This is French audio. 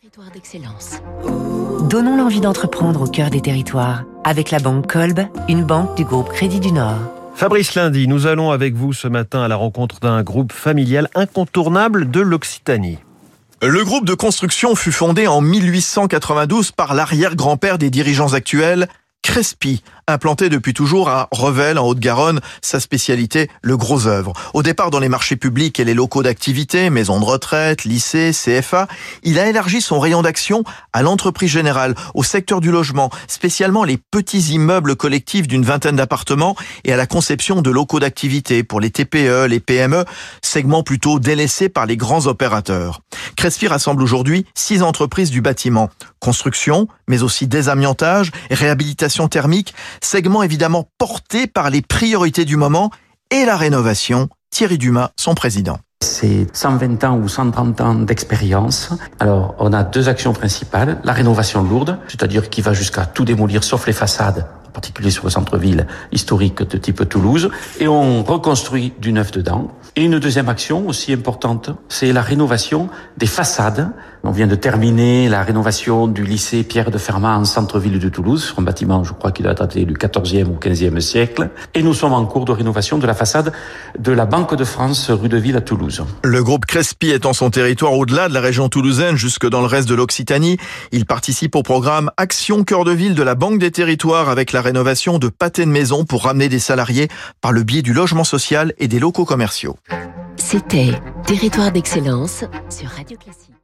Territoire d'excellence. Donnons l'envie d'entreprendre au cœur des territoires avec la banque Kolb, une banque du groupe Crédit du Nord. Fabrice Lundi, nous allons avec vous ce matin à la rencontre d'un groupe familial incontournable de l'Occitanie. Le groupe de construction fut fondé en 1892 par l'arrière-grand-père des dirigeants actuels, Crespi, implanté depuis toujours à Revel en Haute-Garonne, sa spécialité, le gros œuvre. Au départ dans les marchés publics et les locaux d'activité, maisons de retraite, lycées, CFA, il a élargi son rayon d'action à l'entreprise générale, au secteur du logement, spécialement les petits immeubles collectifs d'une vingtaine d'appartements et à la conception de locaux d'activité pour les TPE, les PME, segments plutôt délaissés par les grands opérateurs. Crespi rassemble aujourd'hui six entreprises du bâtiment, construction, mais aussi désamiantage, réhabilitation thermique, segment évidemment porté par les priorités du moment et la rénovation. Thierry Dumas, son président. C'est 120 ans ou 130 ans d'expérience. Alors, on a deux actions principales. La rénovation lourde, c'est-à-dire qui va jusqu'à tout démolir sauf les façades, particulier sur le centre-ville historique de type Toulouse. Et on reconstruit du neuf dedans. Et une deuxième action aussi importante, c'est la rénovation des façades. On vient de terminer la rénovation du lycée Pierre de Fermat en centre-ville de Toulouse, un bâtiment, je crois qu'il doit dater du 14e ou 15e siècle. Et nous sommes en cours de rénovation de la façade de la Banque de France rue de Ville à Toulouse. Le groupe Crespi étend son territoire au-delà de la région toulousaine jusque dans le reste de l'Occitanie. Il participe au programme Action Cœur de Ville de la Banque des Territoires avec la rénovation de pâtés de maison pour ramener des salariés par le biais du logement social et des locaux commerciaux. C'était Territoire d'excellence sur Radio Classique.